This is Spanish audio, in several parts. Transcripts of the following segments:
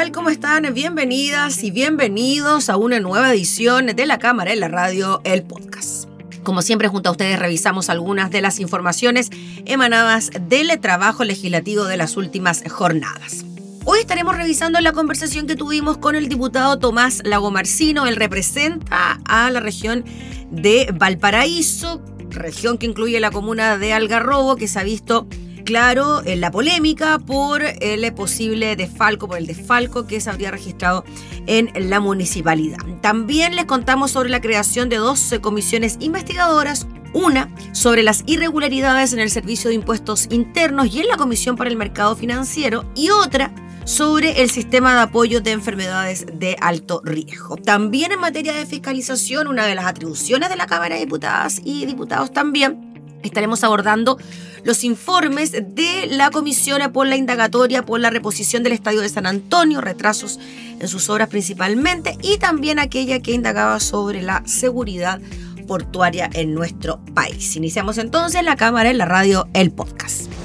Tal? ¿Cómo están? Bienvenidas y bienvenidos a una nueva edición de La Cámara en la Radio, el podcast. Como siempre, junto a ustedes revisamos algunas de las informaciones emanadas del trabajo legislativo de las últimas jornadas. Hoy estaremos revisando la conversación que tuvimos con el diputado Tomás Lagomarcino. Él representa a la región de Valparaíso, región que incluye la comuna de Algarrobo, que se ha visto claro en la polémica por el posible desfalco, por el desfalco que se habría registrado en la municipalidad. También les contamos sobre la creación de dos comisiones investigadoras, una sobre las irregularidades en el Servicio de Impuestos Internos y en la Comisión para el Mercado Financiero y otra sobre el sistema de apoyo de enfermedades de alto riesgo. También en materia de fiscalización, una de las atribuciones de la Cámara de Diputadas y Diputados también Estaremos abordando los informes de la Comisión por la indagatoria por la reposición del Estadio de San Antonio, retrasos en sus obras principalmente, y también aquella que indagaba sobre la seguridad portuaria en nuestro país. Iniciamos entonces la cámara en la radio, el podcast.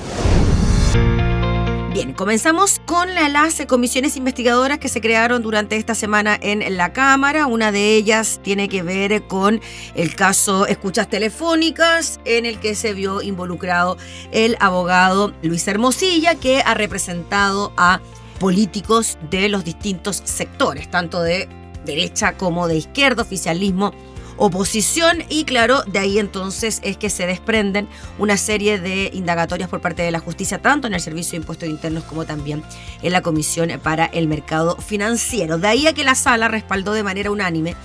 Bien, comenzamos con las comisiones investigadoras que se crearon durante esta semana en la Cámara. Una de ellas tiene que ver con el caso escuchas telefónicas en el que se vio involucrado el abogado Luis Hermosilla, que ha representado a políticos de los distintos sectores, tanto de derecha como de izquierda, oficialismo oposición y claro, de ahí entonces es que se desprenden una serie de indagatorias por parte de la justicia, tanto en el Servicio de Impuestos Internos como también en la Comisión para el Mercado Financiero. De ahí a que la sala respaldó de manera unánime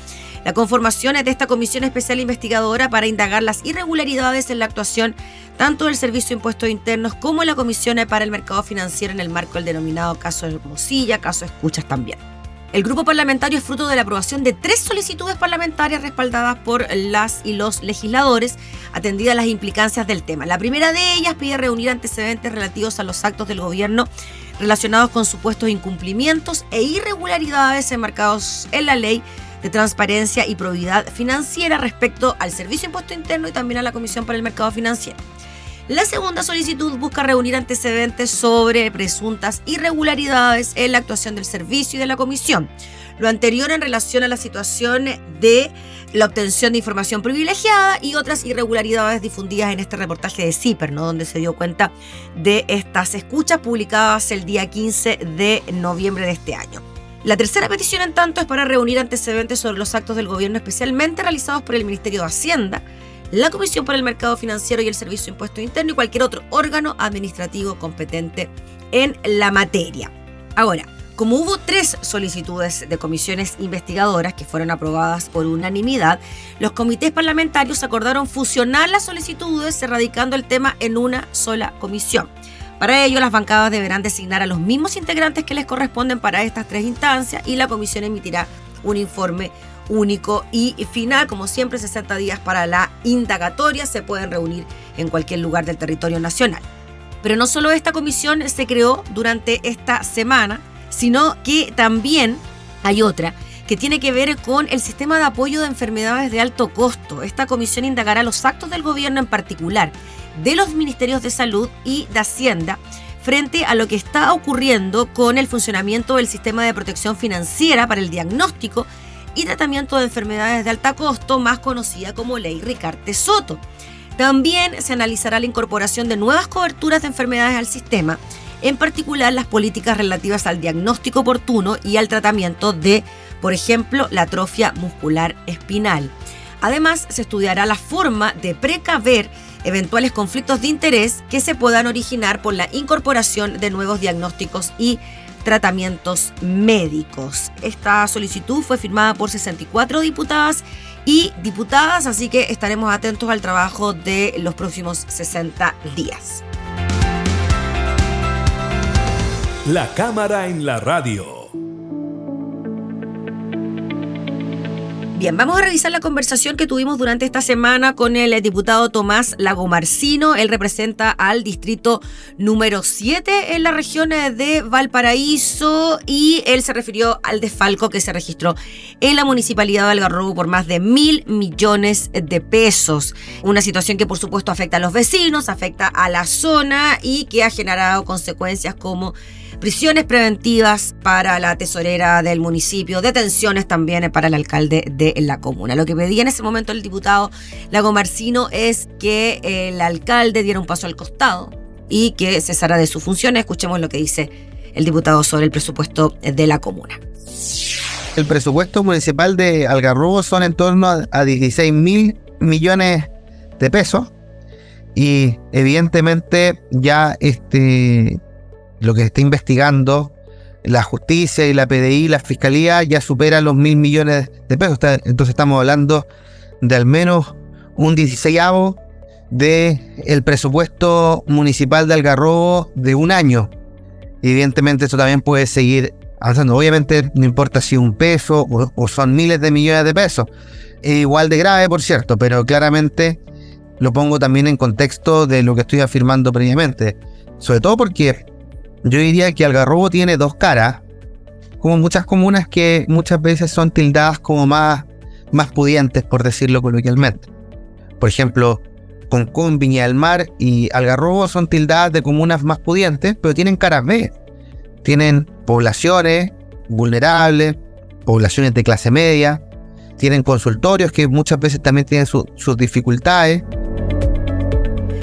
la conformación de esta comisión especial investigadora para indagar las irregularidades en la actuación tanto del Servicio de Impuestos Internos como en la Comisión para el Mercado Financiero en el marco del denominado caso Hermosilla, caso Escuchas también. El grupo parlamentario es fruto de la aprobación de tres solicitudes parlamentarias respaldadas por las y los legisladores, atendidas las implicancias del tema. La primera de ellas pide reunir antecedentes relativos a los actos del gobierno relacionados con supuestos incumplimientos e irregularidades enmarcados en la ley de transparencia y probidad financiera respecto al Servicio Impuesto Interno y también a la Comisión para el Mercado Financiero. La segunda solicitud busca reunir antecedentes sobre presuntas irregularidades en la actuación del servicio y de la comisión. Lo anterior en relación a la situación de la obtención de información privilegiada y otras irregularidades difundidas en este reportaje de CIPER, ¿no? donde se dio cuenta de estas escuchas publicadas el día 15 de noviembre de este año. La tercera petición, en tanto, es para reunir antecedentes sobre los actos del gobierno especialmente realizados por el Ministerio de Hacienda, la Comisión para el Mercado Financiero y el Servicio de Impuesto Interno y cualquier otro órgano administrativo competente en la materia. Ahora, como hubo tres solicitudes de comisiones investigadoras que fueron aprobadas por unanimidad, los comités parlamentarios acordaron fusionar las solicitudes erradicando el tema en una sola comisión. Para ello, las bancadas deberán designar a los mismos integrantes que les corresponden para estas tres instancias y la comisión emitirá un informe único y final, como siempre 60 días para la indagatoria, se pueden reunir en cualquier lugar del territorio nacional. Pero no solo esta comisión se creó durante esta semana, sino que también hay otra que tiene que ver con el sistema de apoyo de enfermedades de alto costo. Esta comisión indagará los actos del gobierno en particular, de los ministerios de salud y de Hacienda, frente a lo que está ocurriendo con el funcionamiento del sistema de protección financiera para el diagnóstico y tratamiento de enfermedades de alta costo, más conocida como Ley Ricarte Soto. También se analizará la incorporación de nuevas coberturas de enfermedades al sistema, en particular las políticas relativas al diagnóstico oportuno y al tratamiento de, por ejemplo, la atrofia muscular espinal. Además, se estudiará la forma de precaver eventuales conflictos de interés que se puedan originar por la incorporación de nuevos diagnósticos y tratamientos médicos. Esta solicitud fue firmada por 64 diputadas y diputadas, así que estaremos atentos al trabajo de los próximos 60 días. La cámara en la radio. Bien, vamos a revisar la conversación que tuvimos durante esta semana con el diputado Tomás Lagomarcino. Él representa al distrito número 7 en la región de Valparaíso y él se refirió al desfalco que se registró en la municipalidad de Algarrobo por más de mil millones de pesos. Una situación que por supuesto afecta a los vecinos, afecta a la zona y que ha generado consecuencias como prisiones preventivas para la tesorera del municipio, detenciones también para el alcalde de la comuna. Lo que pedía en ese momento el diputado Lago Marcino es que el alcalde diera un paso al costado y que cesara de sus funciones. Escuchemos lo que dice el diputado sobre el presupuesto de la comuna. El presupuesto municipal de Algarrobo son en torno a 16 mil millones de pesos y evidentemente ya este lo que está investigando la justicia y la PDI, la fiscalía, ya supera los mil millones de pesos. Entonces estamos hablando de al menos un 16 de el presupuesto municipal de Algarrobo de un año. Evidentemente esto también puede seguir avanzando. Obviamente no importa si un peso o, son miles de millones de pesos. Es igual de grave, por cierto, pero claramente lo pongo también en contexto de lo que estoy afirmando previamente. Sobre todo porque yo diría que Algarrobo tiene dos caras, como muchas comunas que muchas veces son tildadas como más, más pudientes, por decirlo coloquialmente. Por ejemplo, Concón, Viña del Mar y Algarrobo son tildadas de comunas más pudientes, pero tienen caras B. Tienen poblaciones vulnerables, poblaciones de clase media, tienen consultorios que muchas veces también tienen sus dificultades.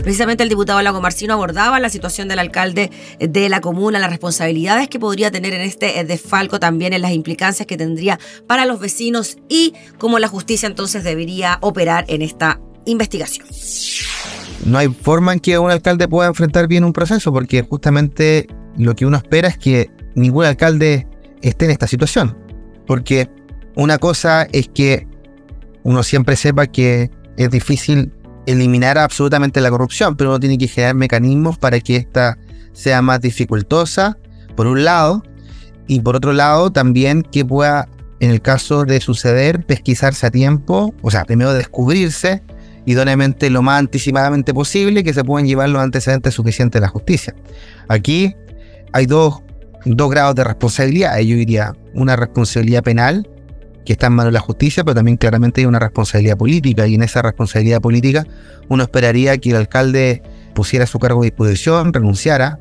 Precisamente el diputado Lago Marcino abordaba la situación del alcalde de la comuna, las responsabilidades que podría tener en este eh, desfalco, también en las implicancias que tendría para los vecinos y cómo la justicia entonces debería operar en esta investigación. No hay forma en que un alcalde pueda enfrentar bien un proceso, porque justamente lo que uno espera es que ningún alcalde esté en esta situación. Porque una cosa es que uno siempre sepa que es difícil eliminar absolutamente la corrupción, pero uno tiene que generar mecanismos para que ésta sea más dificultosa, por un lado, y por otro lado también que pueda, en el caso de suceder, pesquisarse a tiempo, o sea, primero descubrirse idóneamente lo más anticipadamente posible que se puedan llevar los antecedentes suficientes de la justicia. Aquí hay dos, dos grados de responsabilidad, yo diría una responsabilidad penal que está en manos de la justicia, pero también claramente hay una responsabilidad política y en esa responsabilidad política uno esperaría que el alcalde pusiera su cargo de disposición, renunciara,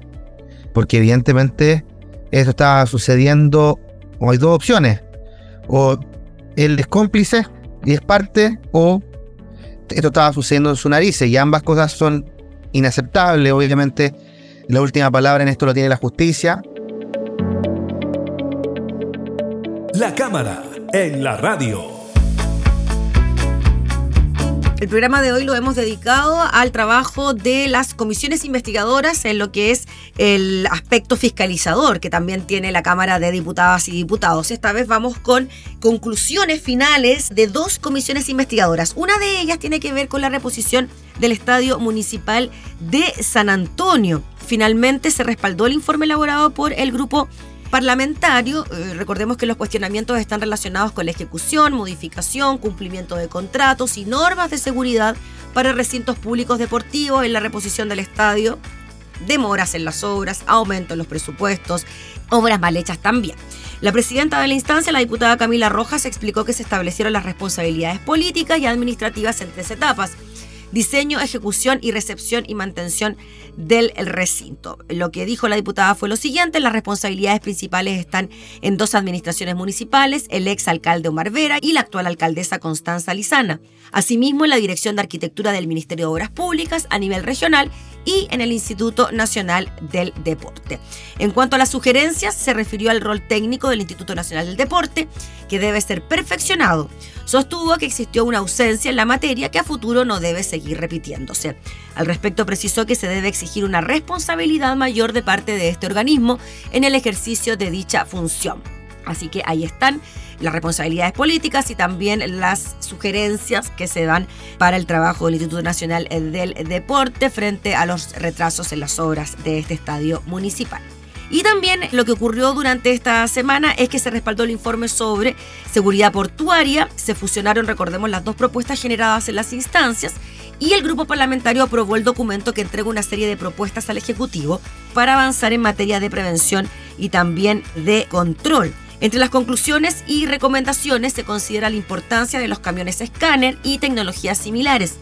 porque evidentemente eso está sucediendo, o hay dos opciones, o él es cómplice y es parte, o esto estaba sucediendo en su nariz y ambas cosas son inaceptables, obviamente la última palabra en esto lo tiene la justicia. La Cámara en la radio. El programa de hoy lo hemos dedicado al trabajo de las comisiones investigadoras en lo que es el aspecto fiscalizador que también tiene la Cámara de Diputadas y Diputados. Esta vez vamos con conclusiones finales de dos comisiones investigadoras. Una de ellas tiene que ver con la reposición del Estadio Municipal de San Antonio. Finalmente se respaldó el informe elaborado por el grupo parlamentario, eh, recordemos que los cuestionamientos están relacionados con la ejecución, modificación, cumplimiento de contratos y normas de seguridad para recintos públicos deportivos en la reposición del estadio, demoras en las obras, aumento en los presupuestos, obras mal hechas también. La presidenta de la instancia, la diputada Camila Rojas, explicó que se establecieron las responsabilidades políticas y administrativas en tres etapas diseño, ejecución y recepción y mantención del recinto. Lo que dijo la diputada fue lo siguiente, las responsabilidades principales están en dos administraciones municipales, el ex alcalde Omar Vera y la actual alcaldesa Constanza Lizana. Asimismo, en la Dirección de Arquitectura del Ministerio de Obras Públicas a nivel regional y en el Instituto Nacional del Deporte. En cuanto a las sugerencias, se refirió al rol técnico del Instituto Nacional del Deporte, que debe ser perfeccionado. Sostuvo que existió una ausencia en la materia que a futuro no debe seguir repitiéndose. Al respecto precisó que se debe exigir una responsabilidad mayor de parte de este organismo en el ejercicio de dicha función. Así que ahí están las responsabilidades políticas y también las sugerencias que se dan para el trabajo del Instituto Nacional del Deporte frente a los retrasos en las obras de este estadio municipal. Y también lo que ocurrió durante esta semana es que se respaldó el informe sobre seguridad portuaria, se fusionaron, recordemos, las dos propuestas generadas en las instancias y el grupo parlamentario aprobó el documento que entrega una serie de propuestas al Ejecutivo para avanzar en materia de prevención y también de control. Entre las conclusiones y recomendaciones se considera la importancia de los camiones escáner y tecnologías similares.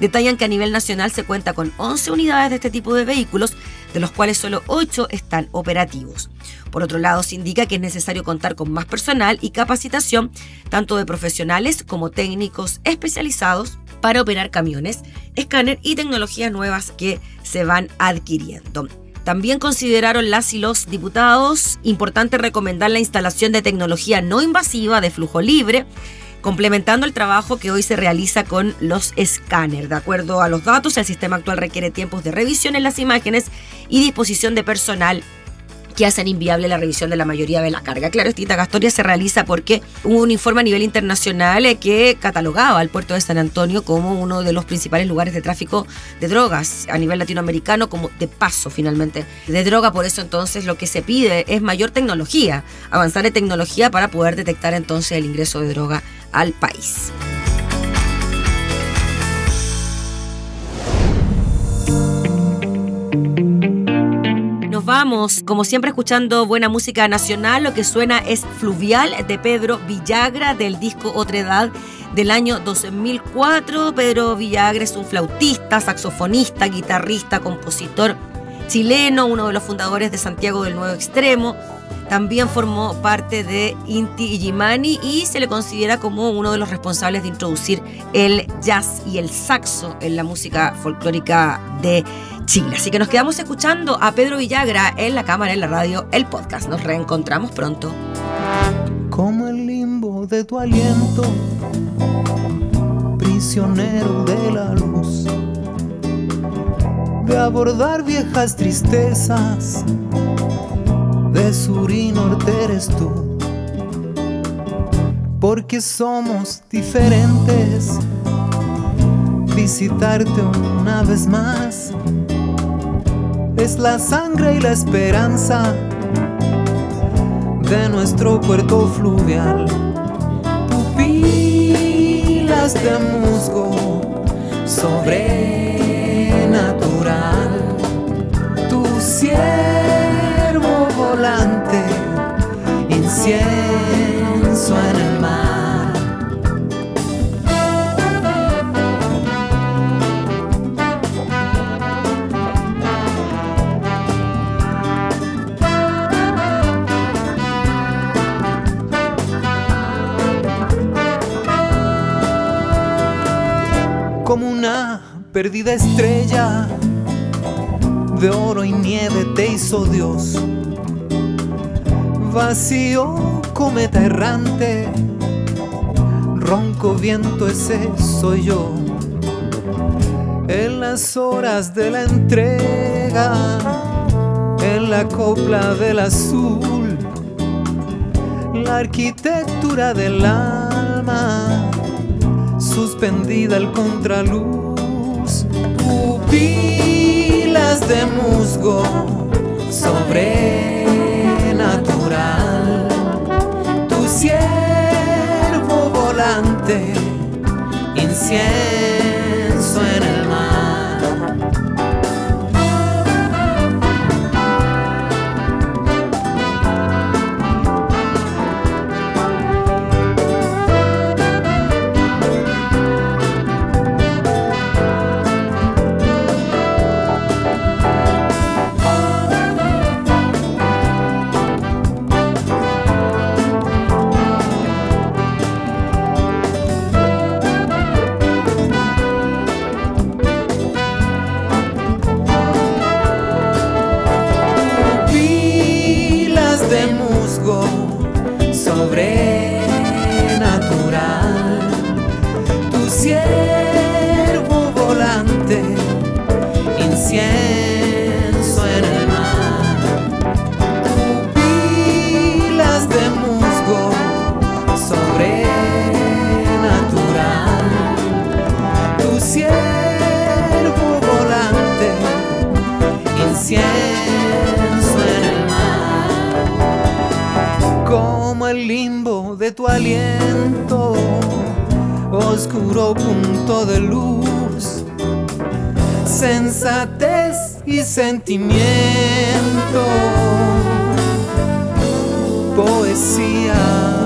Detallan que a nivel nacional se cuenta con 11 unidades de este tipo de vehículos, de los cuales solo 8 están operativos. Por otro lado, se indica que es necesario contar con más personal y capacitación, tanto de profesionales como técnicos especializados para operar camiones, escáner y tecnologías nuevas que se van adquiriendo. También consideraron las y los diputados importante recomendar la instalación de tecnología no invasiva de flujo libre, complementando el trabajo que hoy se realiza con los escáneres. De acuerdo a los datos, el sistema actual requiere tiempos de revisión en las imágenes y disposición de personal que hacen inviable la revisión de la mayoría de la carga. Claro, esta indagatoria se realiza porque hubo un informe a nivel internacional eh, que catalogaba al puerto de San Antonio como uno de los principales lugares de tráfico de drogas a nivel latinoamericano, como de paso finalmente de droga. Por eso entonces lo que se pide es mayor tecnología, avanzar en tecnología para poder detectar entonces el ingreso de droga al país. Vamos, como siempre, escuchando buena música nacional. Lo que suena es Fluvial de Pedro Villagra del disco Otra Edad del año 2004. Pedro Villagra es un flautista, saxofonista, guitarrista, compositor chileno, uno de los fundadores de Santiago del Nuevo Extremo. También formó parte de Inti Illimani y se le considera como uno de los responsables de introducir el jazz y el saxo en la música folclórica de Chile. Así que nos quedamos escuchando a Pedro Villagra en la cámara, en la radio, el podcast. Nos reencontramos pronto. Como el limbo de tu aliento, prisionero de la luz, de abordar viejas tristezas de sur eres tú. Porque somos diferentes. Visitarte una vez más es la sangre y la esperanza de nuestro puerto fluvial. Pupilas de musgo sobrenatural. Tu cielo volante, incienso en el perdida estrella de oro y nieve te hizo Dios vacío, cometa errante, ronco viento ese soy yo. En las horas de la entrega, en la copla del azul, la arquitectura del alma, suspendida al contraluz, pupilas de musgo sobre tu siervo volante, incienso como el limbo de tu aliento, oscuro punto de luz, sensatez y sentimiento, poesía.